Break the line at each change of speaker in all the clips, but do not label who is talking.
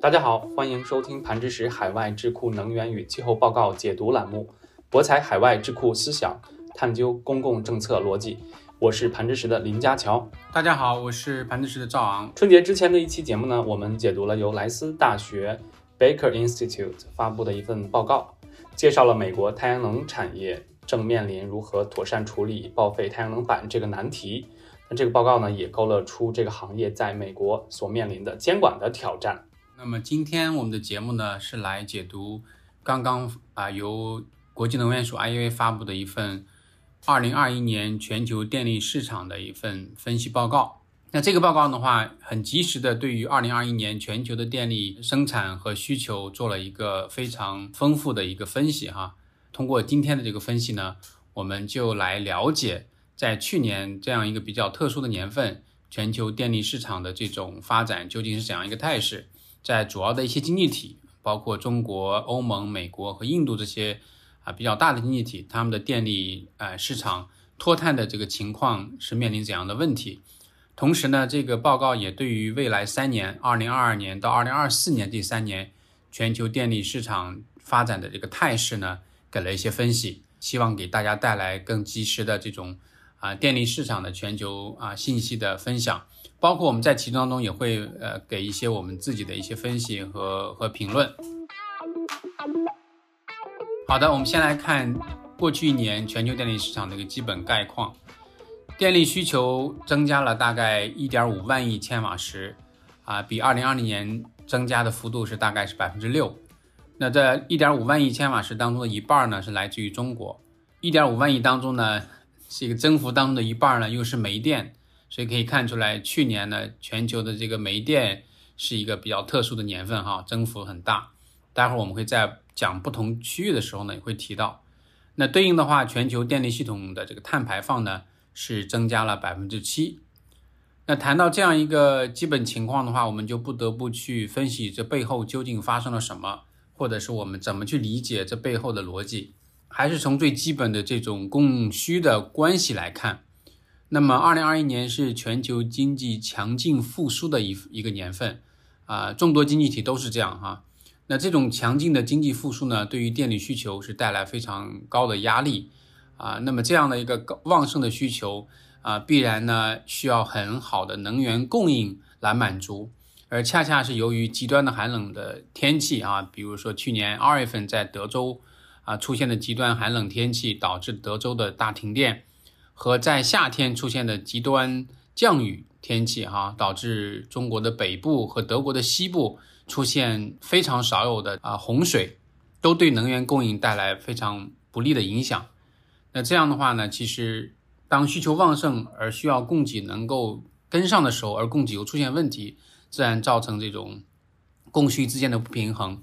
大家好，欢迎收听盘知识海外智库能源与气候报告解读栏目，博采海外智库思想，探究公共政策逻辑。我是盘知识的林家乔。
大家好，我是盘知识的赵昂。
春节之前的一期节目呢，我们解读了由莱斯大学 Baker Institute 发布的一份报告，介绍了美国太阳能产业正面临如何妥善处理报废太阳能板这个难题。那这个报告呢，也勾勒出这个行业在美国所面临的监管的挑战。
那么今天我们的节目呢，是来解读刚刚啊由国际能源署 IEA 发布的一份二零二一年全球电力市场的一份分析报告。那这个报告的话，很及时的对于二零二一年全球的电力生产和需求做了一个非常丰富的一个分析哈。通过今天的这个分析呢，我们就来了解在去年这样一个比较特殊的年份，全球电力市场的这种发展究竟是怎样一个态势。在主要的一些经济体，包括中国、欧盟、美国和印度这些啊比较大的经济体，他们的电力呃市场脱碳的这个情况是面临怎样的问题？同时呢，这个报告也对于未来三年，二零二二年到二零二四年这三年全球电力市场发展的这个态势呢，给了一些分析，希望给大家带来更及时的这种啊电力市场的全球啊信息的分享。包括我们在其中当中也会呃给一些我们自己的一些分析和和评论。好的，我们先来看过去一年全球电力市场的一个基本概况。电力需求增加了大概一点五万亿千瓦时，啊，比二零二零年增加的幅度是大概是百分之六。那这一点五万亿千瓦时当中的一半呢是来自于中国，一点五万亿当中呢是一个增幅当中的一半呢又是煤电。所以可以看出来，去年呢，全球的这个煤电是一个比较特殊的年份，哈，增幅很大。待会儿我们会在讲不同区域的时候呢，也会提到。那对应的话，全球电力系统的这个碳排放呢，是增加了百分之七。那谈到这样一个基本情况的话，我们就不得不去分析这背后究竟发生了什么，或者是我们怎么去理解这背后的逻辑。还是从最基本的这种供需的关系来看。那么，二零二一年是全球经济强劲复苏的一一个年份，啊，众多经济体都是这样哈。那这种强劲的经济复苏呢，对于电力需求是带来非常高的压力，啊，那么这样的一个高旺盛的需求啊，必然呢需要很好的能源供应来满足，而恰恰是由于极端的寒冷的天气啊，比如说去年二月份在德州啊出现的极端寒冷天气，导致德州的大停电。和在夏天出现的极端降雨天气，哈，导致中国的北部和德国的西部出现非常少有的啊洪水，都对能源供应带来非常不利的影响。那这样的话呢，其实当需求旺盛而需要供给能够跟上的时候，而供给又出现问题，自然造成这种供需之间的不平衡。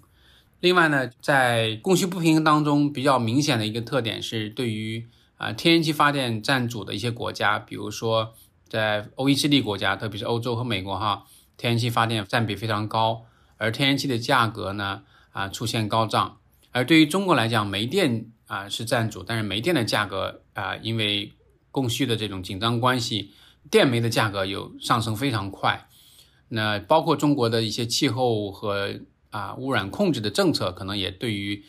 另外呢，在供需不平衡当中，比较明显的一个特点是对于。啊，天然气发电占主的一些国家，比如说在 OECD 国家，特别是欧洲和美国，哈，天然气发电占比非常高，而天然气的价格呢，啊，出现高涨。而对于中国来讲，煤电啊是占主，但是煤电的价格啊，因为供需的这种紧张关系，电煤的价格有上升非常快。那包括中国的一些气候和啊污染控制的政策，可能也对于。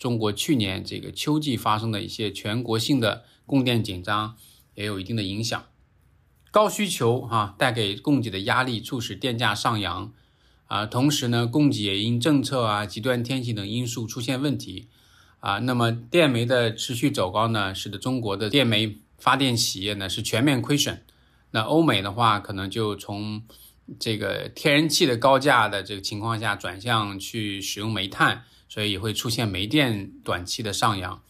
中国去年这个秋季发生的一些全国性的供电紧张，也有一定的影响。高需求哈带给供给的压力，促使电价上扬啊。同时呢，供给也因政策啊、极端天气等因素出现问题啊。那么电煤的持续走高呢，使得中国的电煤发电企业呢是全面亏损。那欧美的话，可能就从这个天然气的高价的这个情况下，转向去使用煤炭。所以也会出现煤电短期的上扬。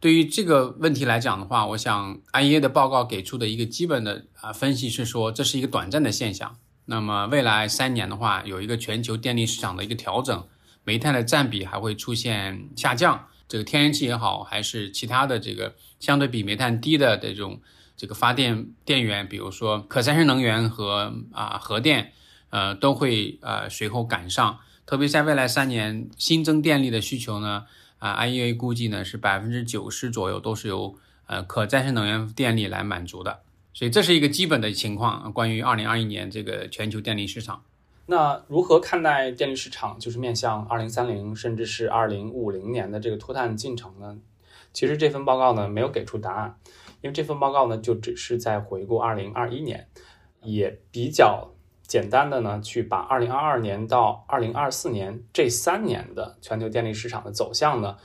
对于这个问题来讲的话，我想 IEA 的报告给出的一个基本的啊分析是说，这是一个短暂的现象。那么未来三年的话，有一个全球电力市场的一个调整，煤炭的占比还会出现下降。这个天然气也好，还是其他的这个相对比煤炭低的这种这个发电电源，比如说可再生能源和啊核电，呃，都会呃随后赶上。特别在未来三年，新增电力的需求呢，啊，IEA 估计呢是百分之九十左右都是由呃可再生能源电力来满足的，所以这是一个基本的情况。关于二零二一年这个全球电力市场，
那如何看待电力市场，就是面向二零三零甚至是二零五零年的这个脱碳进程呢？其实这份报告呢没有给出答案，因为这份报告呢就只是在回顾二零二一年，也比较简单的呢去把二零二二年到二零二四年这三年的全球电力市场的走向呢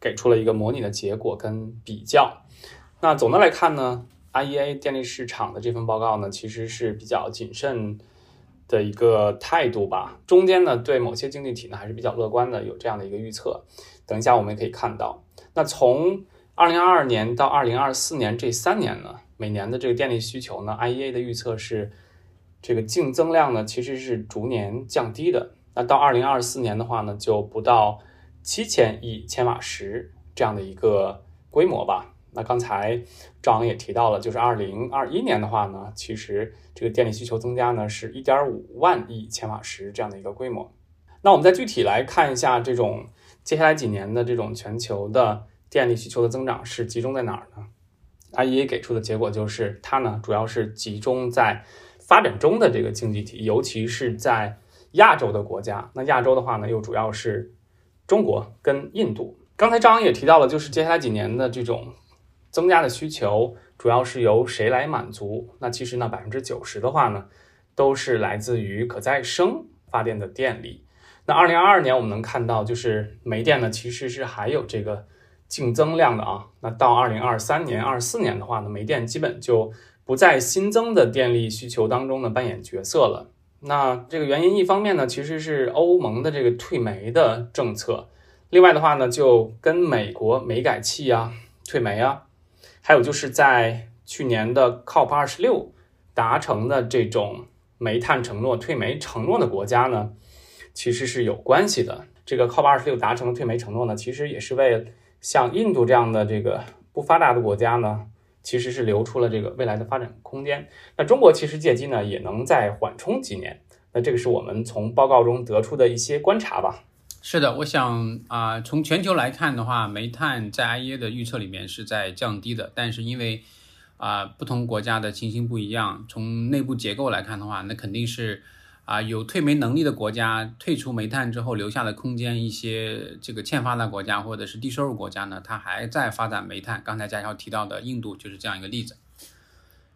给出了一个模拟的结果跟比较。那总的来看呢，IEA 电力市场的这份报告呢其实是比较谨慎。的一个态度吧，中间呢对某些经济体呢还是比较乐观的，有这样的一个预测。等一下我们也可以看到，那从二零二二年到二零二四年这三年呢，每年的这个电力需求呢，IEA 的预测是这个净增量呢其实是逐年降低的。那到二零二四年的话呢，就不到七千亿千瓦时这样的一个规模吧。那刚才赵昂也提到了，就是二零二一年的话呢，其实这个电力需求增加呢是一点五万亿千瓦时这样的一个规模。那我们再具体来看一下，这种接下来几年的这种全球的电力需求的增长是集中在哪儿呢？IEA 给出的结果就是，它呢主要是集中在发展中的这个经济体，尤其是在亚洲的国家。那亚洲的话呢，又主要是中国跟印度。刚才张也提到了，就是接下来几年的这种。增加的需求主要是由谁来满足？那其实呢，百分之九十的话呢，都是来自于可再生发电的电力。那二零二二年我们能看到，就是煤电呢其实是还有这个净增量的啊。那到二零二三年、二四年的话呢，煤电基本就不在新增的电力需求当中呢扮演角色了。那这个原因一方面呢，其实是欧盟的这个退煤的政策；另外的话呢，就跟美国煤改气啊、退煤啊。还有就是在去年的 COP 二十六达成的这种煤炭承诺、退煤承诺的国家呢，其实是有关系的。这个 COP 二十六达成的退煤承诺呢，其实也是为像印度这样的这个不发达的国家呢，其实是留出了这个未来的发展空间。那中国其实借机呢，也能再缓冲几年。那这个是我们从报告中得出的一些观察吧。
是的，我想啊，从全球来看的话，煤炭在 IEA 的预测里面是在降低的，但是因为啊不同国家的情形不一样，从内部结构来看的话，那肯定是啊有退煤能力的国家退出煤炭之后留下的空间，一些这个欠发达国家或者是低收入国家呢，它还在发展煤炭。刚才佳乔提到的印度就是这样一个例子。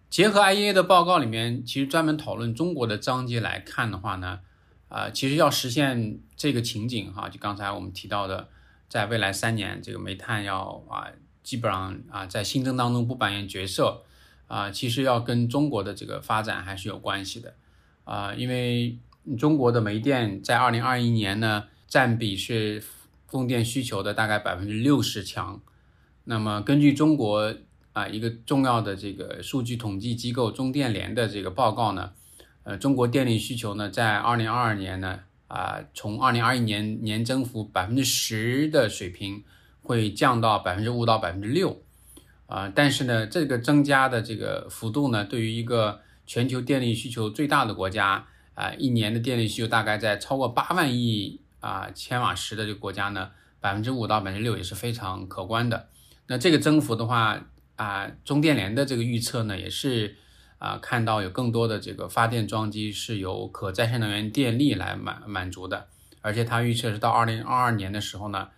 结合 IEA 的报告里面，其实专门讨论中国的章节来看的话呢。啊，其实要实现这个情景哈，就刚才我们提到的，在未来三年，这个煤炭要啊，基本上啊，在新增当中不扮演角色啊，其实要跟中国的这个发展还是有关系的啊，因为中国的煤电在二零二一年呢，占比是供电需求的大概百分之六十强。那么根据中国啊一个重要的这个数据统计机构中电联的这个报告呢。呃，中国电力需求呢，在二零二二年呢，啊，从二零二一年年增幅百分之十的水平，会降到百分之五到百分之六，啊，但是呢，这个增加的这个幅度呢，对于一个全球电力需求最大的国家，啊，一年的电力需求大概在超过八万亿啊千瓦时的这个国家呢，百分之五到百分之六也是非常可观的。那这个增幅的话，啊，中电联的这个预测呢，也是。啊，看到有更多的这个发电装机是由可再生能源电力来满满足的，而且它预测是到二零二二年的时候呢，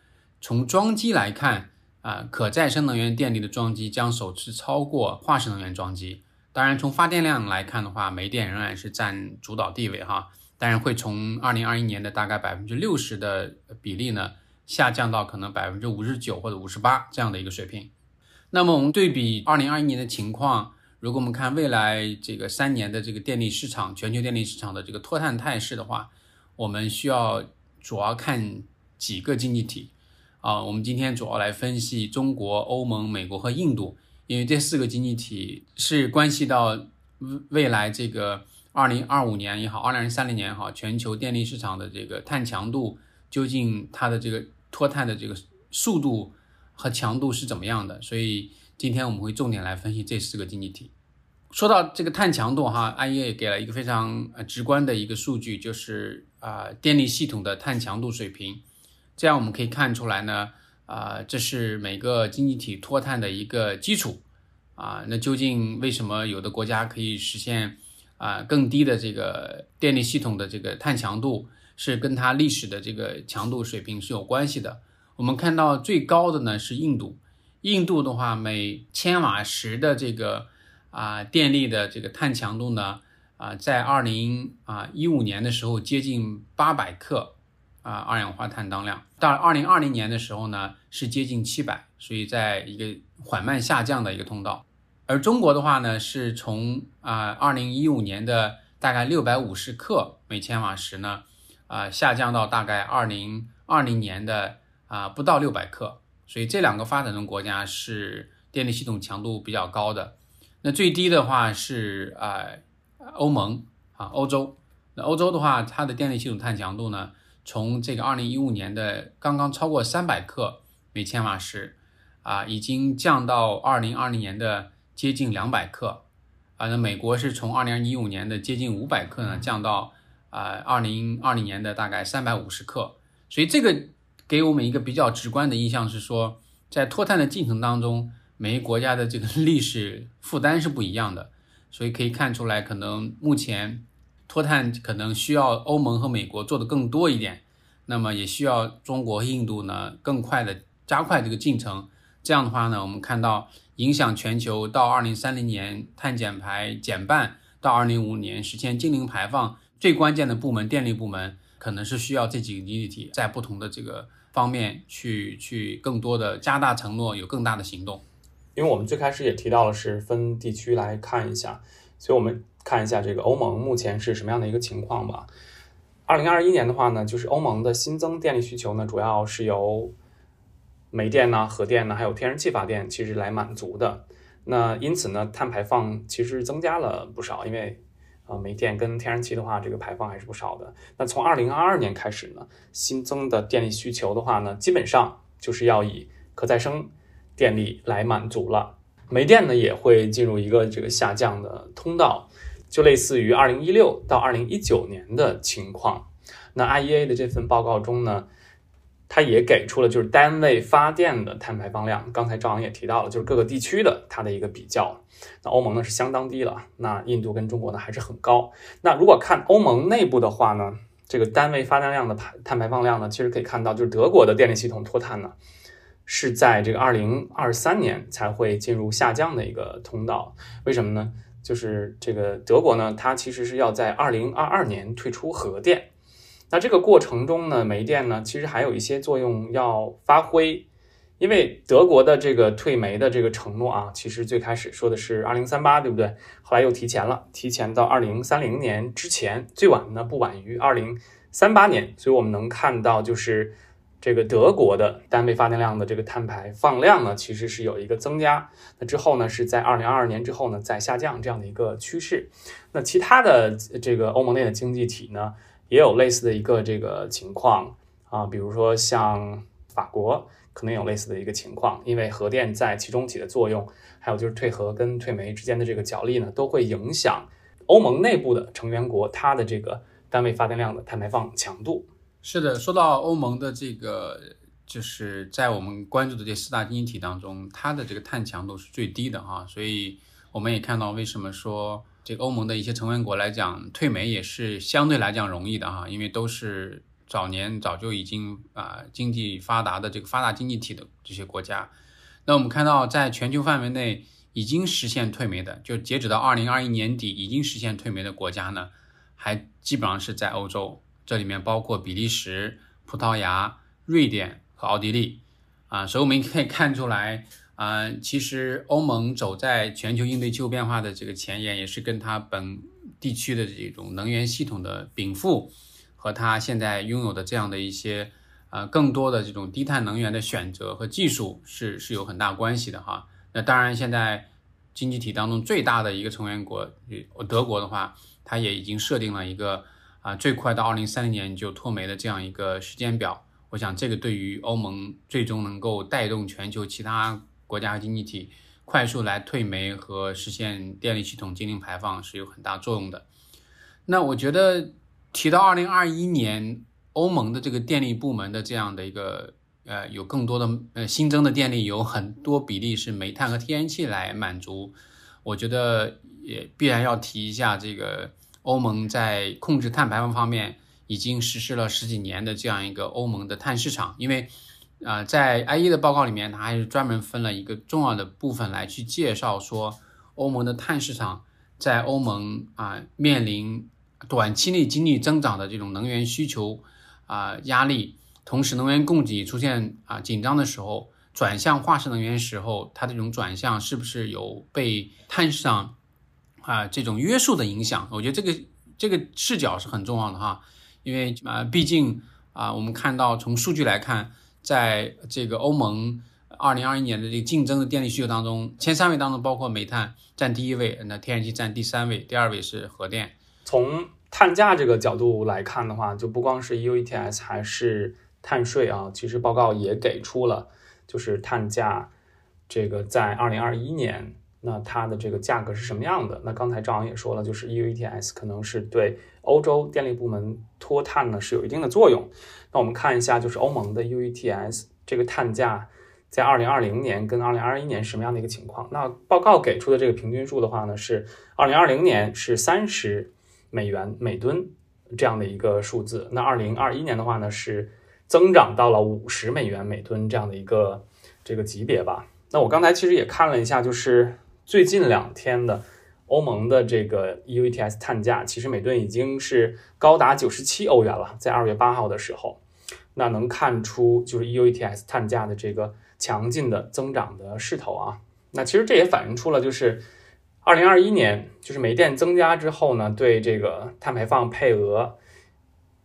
从装机来看，啊，可再生能源电力的装机将首次超过化石能源装机。当然，从发电量来看的话，煤电仍然是占主导地位哈，当然会从二零二一年的大概百分之六十的比例呢，下降到可能百分之五十九或者五十八这样的一个水平。那么我们对比二零二一年的情况。如果我们看未来这个三年的这个电力市场，全球电力市场的这个脱碳态势的话，我们需要主要看几个经济体啊。我们今天主要来分析中国、欧盟、美国和印度，因为这四个经济体是关系到未未来这个二零二五年也好，二零三零年也好，全球电力市场的这个碳强度究竟它的这个脱碳的这个速度和强度是怎么样的，所以。今天我们会重点来分析这四个经济体。说到这个碳强度，哈，IEA 给了一个非常直观的一个数据，就是啊电力系统的碳强度水平。这样我们可以看出来呢，啊这是每个经济体脱碳的一个基础。啊，那究竟为什么有的国家可以实现啊更低的这个电力系统的这个碳强度是跟它历史的这个强度水平是有关系的。我们看到最高的呢是印度，印度的话每千瓦时的这个啊电力的这个碳强度呢啊在二零啊一五年的时候接近八百克啊二氧化碳当量，到二零二零年的时候呢是接近七百，所以在一个缓慢下降的一个通道。而中国的话呢是从啊二零一五年的大概六百五十克每千瓦时呢啊下降到大概二零二零年的。啊，不到六百克，所以这两个发展中国家是电力系统强度比较高的。那最低的话是啊，欧盟啊，欧洲。那欧洲的话，它的电力系统碳强度呢，从这个二零一五年的刚刚超过三百克每千瓦时，啊，已经降到二零二零年的接近两百克。啊，那美国是从二零一五年的接近五百克呢，降到啊二零二零年的大概三百五十克。所以这个。给我们一个比较直观的印象是说，在脱碳的进程当中，每一国家的这个历史负担是不一样的，所以可以看出来，可能目前脱碳可能需要欧盟和美国做的更多一点，那么也需要中国和印度呢更快的加快这个进程。这样的话呢，我们看到影响全球到二零三零年碳减排减半，到二零五五年实现净零排放，最关键的部门电力部门可能是需要这几个经济体在不同的这个。方面去去更多的加大承诺，有更大的行动。
因为我们最开始也提到了是分地区来看一下，所以我们看一下这个欧盟目前是什么样的一个情况吧。二零二一年的话呢，就是欧盟的新增电力需求呢，主要是由煤电呢、核电呢，还有天然气发电其实来满足的。那因此呢，碳排放其实增加了不少，因为。啊，煤电跟天然气的话，这个排放还是不少的。那从二零二二年开始呢，新增的电力需求的话呢，基本上就是要以可再生电力来满足了。煤电呢也会进入一个这个下降的通道，就类似于二零一六到二零一九年的情况。那 IEA 的这份报告中呢。它也给出了就是单位发电的碳排放量，刚才赵阳也提到了，就是各个地区的它的一个比较。那欧盟呢是相当低了，那印度跟中国呢还是很高。那如果看欧盟内部的话呢，这个单位发电量的排碳排放量呢，其实可以看到，就是德国的电力系统脱碳呢是在这个二零二三年才会进入下降的一个通道。为什么呢？就是这个德国呢，它其实是要在二零二二年退出核电。那这个过程中呢，煤电呢，其实还有一些作用要发挥，因为德国的这个退煤的这个承诺啊，其实最开始说的是二零三八，对不对？后来又提前了，提前到二零三零年之前，最晚呢不晚于二零三八年。所以我们能看到，就是这个德国的单位发电量的这个碳排放量呢，其实是有一个增加。那之后呢，是在二零二二年之后呢再下降这样的一个趋势。那其他的这个欧盟内的经济体呢？也有类似的一个这个情况啊，比如说像法国可能有类似的一个情况，因为核电在其中起的作用，还有就是退核跟退煤之间的这个角力呢，都会影响欧盟内部的成员国它的这个单位发电量的碳排放强度。
是的，说到欧盟的这个，就是在我们关注的这四大经济体当中，它的这个碳强度是最低的哈，所以我们也看到为什么说。这个欧盟的一些成员国来讲，退煤也是相对来讲容易的哈，因为都是早年早就已经啊经济发达的这个发达经济体的这些国家。那我们看到，在全球范围内已经实现退煤的，就截止到二零二一年底已经实现退煤的国家呢，还基本上是在欧洲，这里面包括比利时、葡萄牙、瑞典和奥地利啊，所以我们可以看出来。啊，其实欧盟走在全球应对气候变化的这个前沿，也是跟它本地区的这种能源系统的禀赋，和它现在拥有的这样的一些呃更多的这种低碳能源的选择和技术是是有很大关系的哈。那当然，现在经济体当中最大的一个成员国，德国的话，它也已经设定了一个啊最快到二零三零年就脱煤的这样一个时间表。我想这个对于欧盟最终能够带动全球其他。国家和经济体快速来退煤和实现电力系统净零排放是有很大作用的。那我觉得提到二零二一年欧盟的这个电力部门的这样的一个呃有更多的呃新增的电力，有很多比例是煤炭和天然气来满足。我觉得也必然要提一下这个欧盟在控制碳排放方面已经实施了十几年的这样一个欧盟的碳市场，因为啊，在 IE 的报告里面，它还是专门分了一个重要的部分来去介绍说欧盟的碳市场在欧盟啊面临短期内经济增长的这种能源需求啊压力，同时能源供给出现啊紧张的时候。转向化石能源时候，它这种转向是不是有被碳市场啊这种约束的影响？我觉得这个这个视角是很重要的哈，因为啊，毕竟啊，我们看到从数据来看，在这个欧盟二零二一年的这个竞争的电力需求当中，前三位当中包括煤炭占第一位，那天然气占第三位，第二位是核电。
从碳价这个角度来看的话，就不光是 EU ETS 还是碳税啊，其实报告也给出了。就是碳价，这个在二零二一年，那它的这个价格是什么样的？那刚才赵阳也说了，就是 EU ETS 可能是对欧洲电力部门脱碳呢是有一定的作用。那我们看一下，就是欧盟的 EU ETS 这个碳价在二零二零年跟二零二一年什么样的一个情况？那报告给出的这个平均数的话呢，是二零二零年是三十美元每吨这样的一个数字，那二零二一年的话呢是。增长到了五十美元每吨这样的一个这个级别吧。那我刚才其实也看了一下，就是最近两天的欧盟的这个 EU ETS 碳价，其实每吨已经是高达九十七欧元了。在二月八号的时候，那能看出就是 EU ETS 碳价的这个强劲的增长的势头啊。那其实这也反映出了就是二零二一年就是煤电增加之后呢，对这个碳排放配额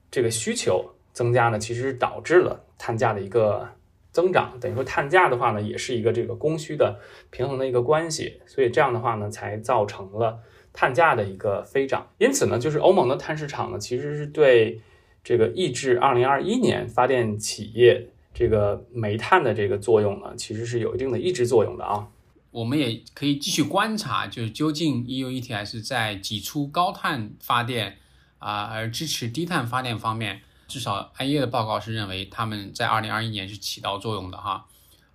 这个需求。增加呢，其实导致了碳价的一个增长。等于说，碳价的话呢，也是一个这个供需的平衡的一个关系。所以这样的话呢，才造成了碳价的一个飞涨。因此呢，就是欧盟的碳市场呢，其实是对这个抑制二零二一年发电企业这个煤炭的这个作用呢，其实是有一定的抑制作用的啊。
我们也可以继续观察，就是究竟 EU ETS 在挤出高碳发电啊，而支持低碳发电方面。至少 IEA 的报告是认为他们在二零二一年是起到作用的哈，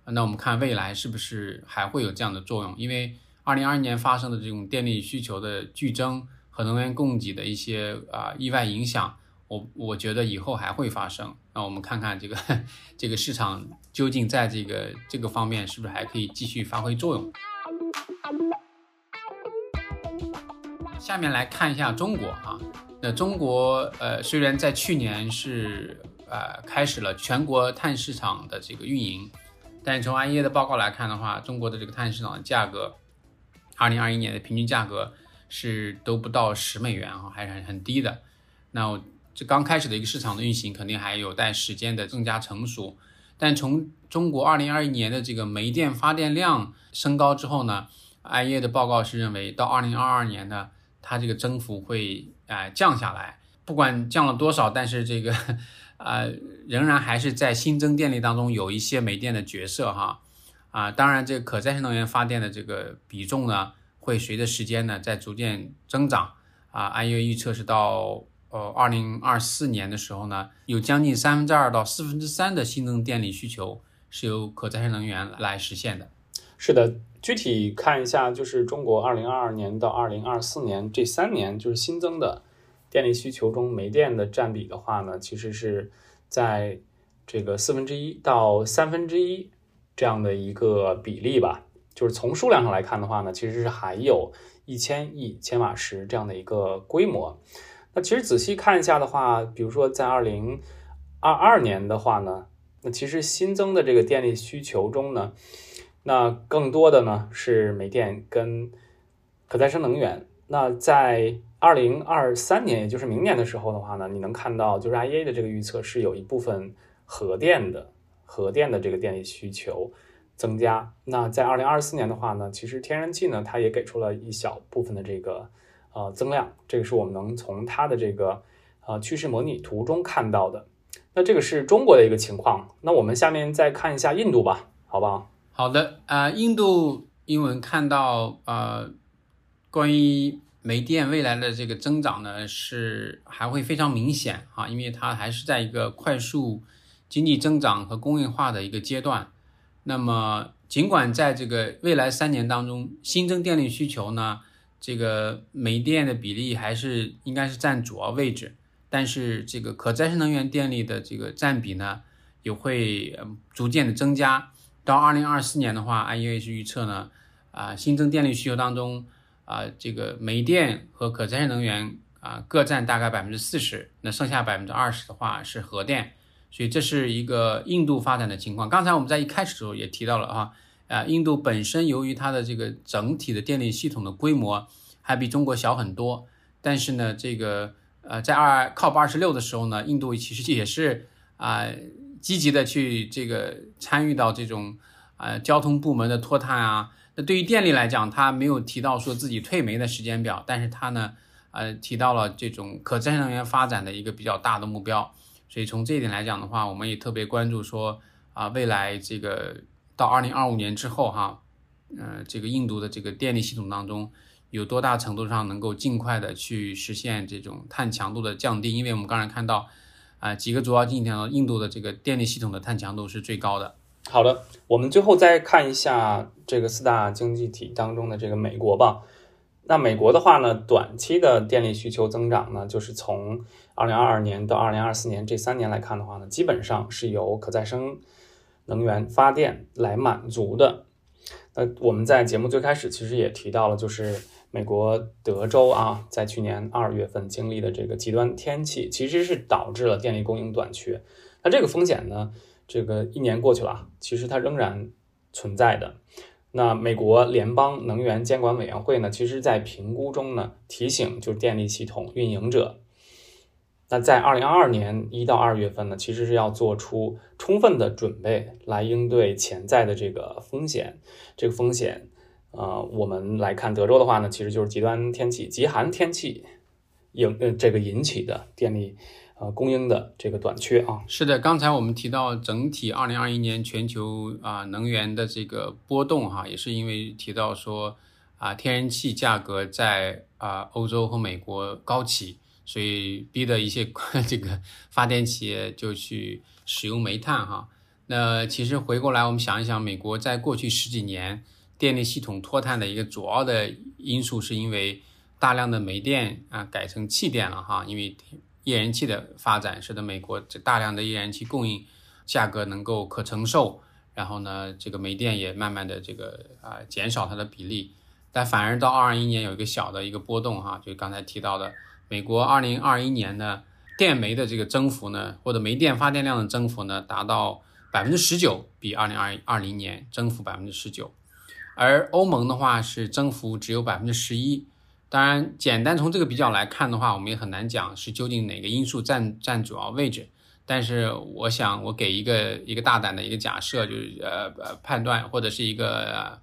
那我们看未来是不是还会有这样的作用？因为二零二一年发生的这种电力需求的剧增和能源供给的一些啊意外影响，我我觉得以后还会发生。那我们看看这个 这个市场究竟在这个这个方面是不是还可以继续发挥作用？下面来看一下中国啊。那中国呃，虽然在去年是呃开始了全国碳市场的这个运营，但从 IEA 的报告来看的话，中国的这个碳市场的价格，二零二一年的平均价格是都不到十美元啊，还是很很低的。那这刚开始的一个市场的运行，肯定还有待时间的更加成熟。但从中国二零二一年的这个煤电发电量升高之后呢，IEA 的报告是认为到二零二二年呢，它这个增幅会。啊，降下来，不管降了多少，但是这个，呃，仍然还是在新增电力当中有一些煤电的角色哈，啊，当然这个可再生能源发电的这个比重呢，会随着时间呢在逐渐增长，啊，按月预测是到呃二零二四年的时候呢，有将近三分之二到四分之三的新增电力需求是由可再生能源来实现的。
是的。具体看一下，就是中国二零二二年到二零二四年这三年，就是新增的电力需求中，煤电的占比的话呢，其实是在这个四分之一到三分之一这样的一个比例吧。就是从数量上来看的话呢，其实是还有一千亿千瓦时这样的一个规模。那其实仔细看一下的话，比如说在二零二二年的话呢，那其实新增的这个电力需求中呢。那更多的呢是煤电跟可再生能源。那在二零二三年，也就是明年的时候的话呢，你能看到就是 IEA 的这个预测是有一部分核电的核电的这个电力需求增加。那在二零二四年的话呢，其实天然气呢它也给出了一小部分的这个呃增量，这个是我们能从它的这个呃趋势模拟图中看到的。那这个是中国的一个情况。那我们下面再看一下印度吧，好不好？
好的，呃，印度英文看到，呃，关于煤电未来的这个增长呢，是还会非常明显啊，因为它还是在一个快速经济增长和工业化的一个阶段。那么尽管在这个未来三年当中，新增电力需求呢，这个煤电的比例还是应该是占主要位置，但是这个可再生能源电力的这个占比呢，也会逐渐的增加。到二零二四年的话，IEA 是预测呢，啊，新增电力需求当中，啊，这个煤电和可再生能源啊各占大概百分之四十，那剩下百分之二十的话是核电。所以这是一个印度发展的情况。刚才我们在一开始的时候也提到了哈，啊，印度本身由于它的这个整体的电力系统的规模还比中国小很多，但是呢，这个呃，在二 COP 二十六的时候呢，印度其实也是啊积极的去这个参与到这种啊交通部门的脱碳啊。那对于电力来讲，它没有提到说自己退煤的时间表，但是它呢，呃，提到了这种可再生能源发展的一个比较大的目标。所以从这一点来讲的话，我们也特别关注说啊，未来这个到二零二五年之后哈，呃，这个印度的这个电力系统当中有多大程度上能够尽快的去实现这种碳强度的降低？因为我们刚才看到啊，几个主要经济体当中，印度的这个电力系统的碳强度是最高的。
好的，我们最后再看一下这个四大经济体当中的这个美国吧。那美国的话呢，短期的电力需求增长呢，就是从二零二二年到二零二四年这三年来看的话呢，基本上是由可再生能源发电来满足的。那我们在节目最开始其实也提到了，就是美国德州啊，在去年二月份经历的这个极端天气，其实是导致了电力供应短缺。那这个风险呢，这个一年过去了，其实它仍然存在的。那美国联邦能源监管委员会呢，其实在评估中呢，提醒就是电力系统运营者。那在二零二二年一到二月份呢，其实是要做出充分的准备来应对潜在的这个风险。这个风险，呃，我们来看德州的话呢，其实就是极端天气、极寒天气引呃这个引起的电力呃供应的这个短缺啊。
是的，刚才我们提到整体二零二一年全球啊能源的这个波动哈，也是因为提到说啊天然气价格在啊欧洲和美国高企。所以逼的一些 这个发电企业就去使用煤炭哈。那其实回过来我们想一想，美国在过去十几年电力系统脱碳的一个主要的因素，是因为大量的煤电啊改成气电了哈。因为页岩气的发展，使得美国这大量的页岩气供应价格能够可承受，然后呢，这个煤电也慢慢的这个啊减少它的比例。但反而到二二一年有一个小的一个波动哈，就刚才提到的。美国二零二一年呢电煤的这个增幅呢，或者煤电发电量的增幅呢，达到百分之十九，比二零二二零年增幅百分之十九。而欧盟的话是增幅只有百分之十一。当然，简单从这个比较来看的话，我们也很难讲是究竟哪个因素占占主要位置。但是，我想我给一个一个大胆的一个假设，就是呃呃判断或者是一个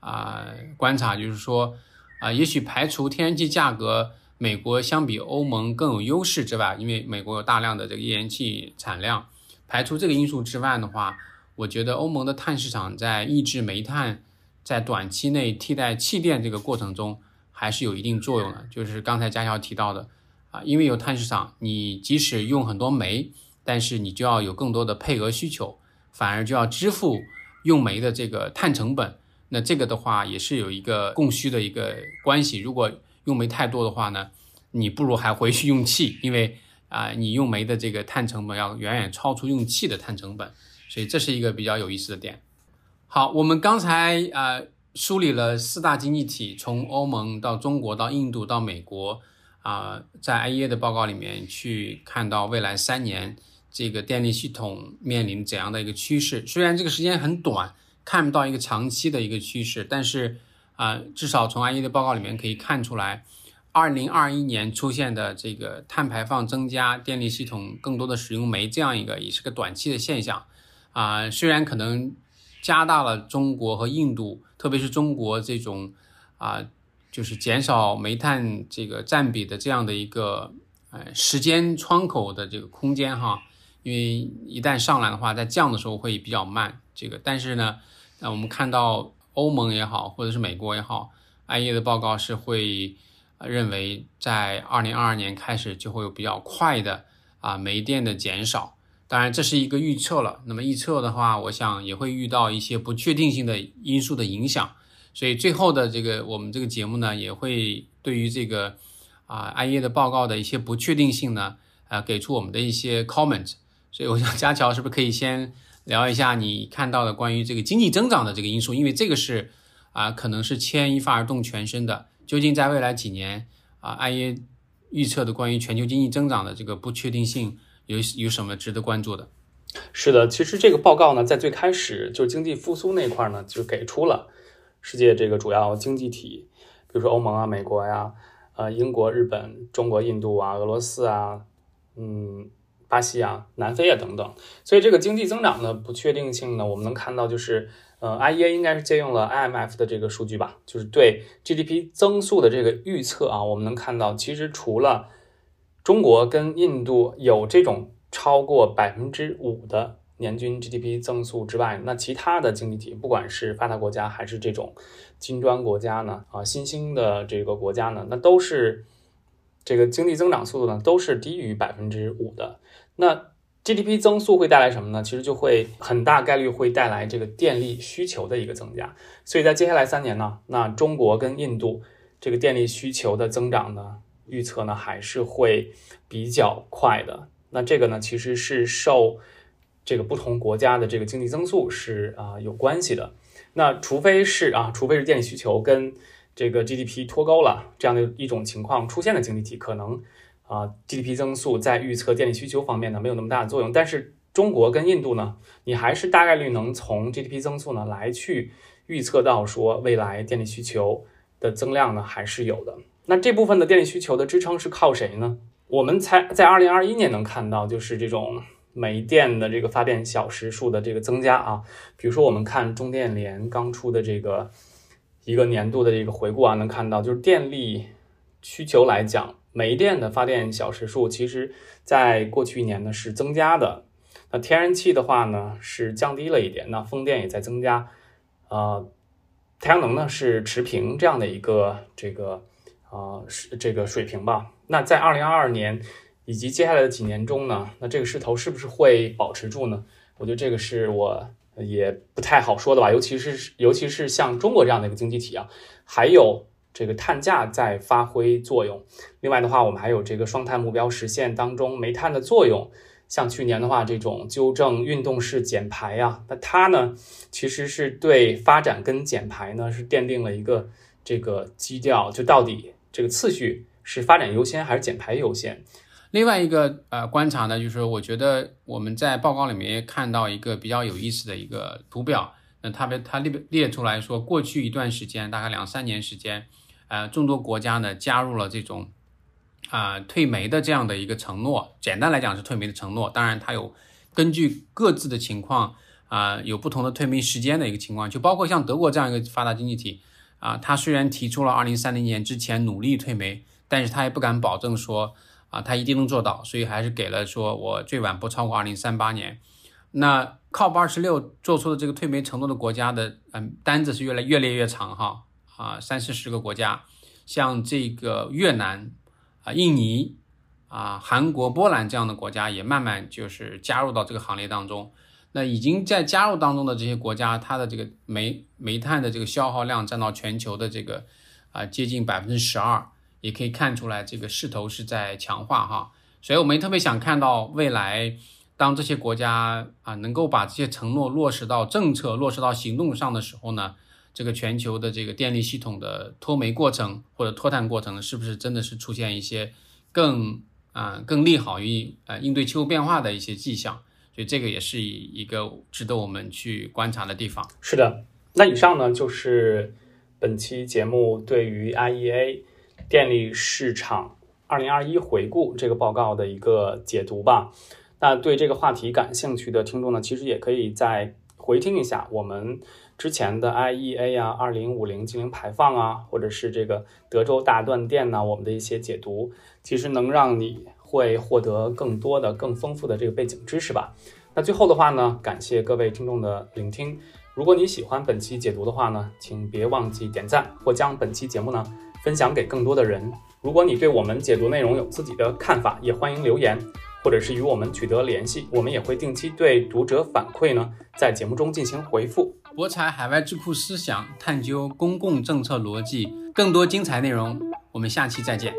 啊观察，就是说啊，也许排除天然气价格。美国相比欧盟更有优势之外，因为美国有大量的这个页岩气产量，排除这个因素之外的话，我觉得欧盟的碳市场在抑制煤炭在短期内替代气电这个过程中还是有一定作用的。就是刚才佳乔提到的啊，因为有碳市场，你即使用很多煤，但是你就要有更多的配额需求，反而就要支付用煤的这个碳成本。那这个的话也是有一个供需的一个关系。如果用煤太多的话呢，你不如还回去用气，因为啊，你用煤的这个碳成本要远远超出用气的碳成本，所以这是一个比较有意思的点。好，我们刚才啊梳理了四大经济体，从欧盟到中国到印度到美国啊，在 IEA 的报告里面去看到未来三年这个电力系统面临怎样的一个趋势。虽然这个时间很短，看不到一个长期的一个趋势，但是。啊，至少从 IEA 的报告里面可以看出来，二零二一年出现的这个碳排放增加、电力系统更多的使用煤这样一个也是个短期的现象。啊，虽然可能加大了中国和印度，特别是中国这种啊，就是减少煤炭这个占比的这样的一个呃时间窗口的这个空间哈，因为一旦上来的话，在降的时候会比较慢。这个，但是呢，那我们看到。欧盟也好，或者是美国也好，IE 的报告是会认为在二零二二年开始就会有比较快的啊煤电的减少。当然这是一个预测了。那么预测的话，我想也会遇到一些不确定性的因素的影响。所以最后的这个我们这个节目呢，也会对于这个啊 IEA 的报告的一些不确定性呢，呃，给出我们的一些 comment。所以我想佳乔是不是可以先聊一下你看到的关于这个经济增长的这个因素？因为这个是啊，可能是牵一发而动全身的。究竟在未来几年啊，IEA 预测的关于全球经济增长的这个不确定性有有什么值得关注的？
是的，其实这个报告呢，在最开始就是经济复苏那块呢，就给出了世界这个主要经济体，比如说欧盟啊、美国呀、呃英国、日本、中国、印度啊、俄罗斯啊，嗯。巴西啊、南非啊等等，所以这个经济增长的不确定性呢，我们能看到就是，呃，IEA 应该是借用了 IMF 的这个数据吧，就是对 GDP 增速的这个预测啊，我们能看到，其实除了中国跟印度有这种超过百分之五的年均 GDP 增速之外，那其他的经济体，不管是发达国家还是这种金砖国家呢，啊，新兴的这个国家呢，那都是这个经济增长速度呢，都是低于百分之五的。那 GDP 增速会带来什么呢？其实就会很大概率会带来这个电力需求的一个增加。所以在接下来三年呢，那中国跟印度这个电力需求的增长呢，预测呢还是会比较快的。那这个呢，其实是受这个不同国家的这个经济增速是啊有关系的。那除非是啊，除非是电力需求跟这个 GDP 脱钩了这样的一种情况出现的经济体，可能。啊，GDP 增速在预测电力需求方面呢没有那么大的作用，但是中国跟印度呢，你还是大概率能从 GDP 增速呢来去预测到说未来电力需求的增量呢还是有的。那这部分的电力需求的支撑是靠谁呢？我们才在二零二一年能看到就是这种煤电的这个发电小时数的这个增加啊，比如说我们看中电联刚出的这个一个年度的这个回顾啊，能看到就是电力需求来讲。煤电的发电小时数，其实在过去一年呢是增加的。那天然气的话呢是降低了一点，那风电也在增加。呃，太阳能呢是持平这样的一个这个啊是这个水平吧。那在二零二二年以及接下来的几年中呢，那这个势头是不是会保持住呢？我觉得这个是我也不太好说的吧。尤其是尤其是像中国这样的一个经济体啊，还有。这个碳价在发挥作用。另外的话，我们还有这个双碳目标实现当中煤炭的作用。像去年的话，这种纠正运动式减排呀，那它呢，其实是对发展跟减排呢是奠定了一个这个基调。就到底这个次序是发展优先还是减排优先？
另外一个呃观察呢，就是我觉得我们在报告里面看到一个比较有意思的一个图表。那它别它列列出来说，过去一段时间，大概两三年时间。呃，众多国家呢加入了这种啊退煤的这样的一个承诺。简单来讲是退煤的承诺。当然，它有根据各自的情况啊有不同的退煤时间的一个情况。就包括像德国这样一个发达经济体啊，他虽然提出了二零三零年之前努力退煤，但是他也不敢保证说啊他一定能做到，所以还是给了说我最晚不超过二零三八年。那 COP 二十六做出的这个退煤承诺的国家的嗯单子是越来越列越长哈。啊，三四十个国家，像这个越南、啊印尼、啊韩国、波兰这样的国家也慢慢就是加入到这个行列当中。那已经在加入当中的这些国家，它的这个煤煤炭的这个消耗量占到全球的这个啊接近百分之十二，也可以看出来这个势头是在强化哈。所以我们特别想看到未来，当这些国家啊能够把这些承诺落实到政策、落实到行动上的时候呢？这个全球的这个电力系统的脱煤过程或者脱碳过程，是不是真的是出现一些更啊更利好于呃应对气候变化的一些迹象？所以这个也是一个值得我们去观察的地方。
是的，那以上呢就是本期节目对于 IEA 电力市场二零二一回顾这个报告的一个解读吧。那对这个话题感兴趣的听众呢，其实也可以再回听一下我们。之前的 IEA 啊，二零五零净零排放啊，或者是这个德州大断电呢，我们的一些解读，其实能让你会获得更多的、更丰富的这个背景知识吧。那最后的话呢，感谢各位听众的聆听。如果你喜欢本期解读的话呢，请别忘记点赞或将本期节目呢分享给更多的人。如果你对我们解读内容有自己的看法，也欢迎留言。或者是与我们取得联系，我们也会定期对读者反馈呢，在节目中进行回复。
博采海外智库思想，探究公共政策逻辑，更多精彩内容，我们下期再见。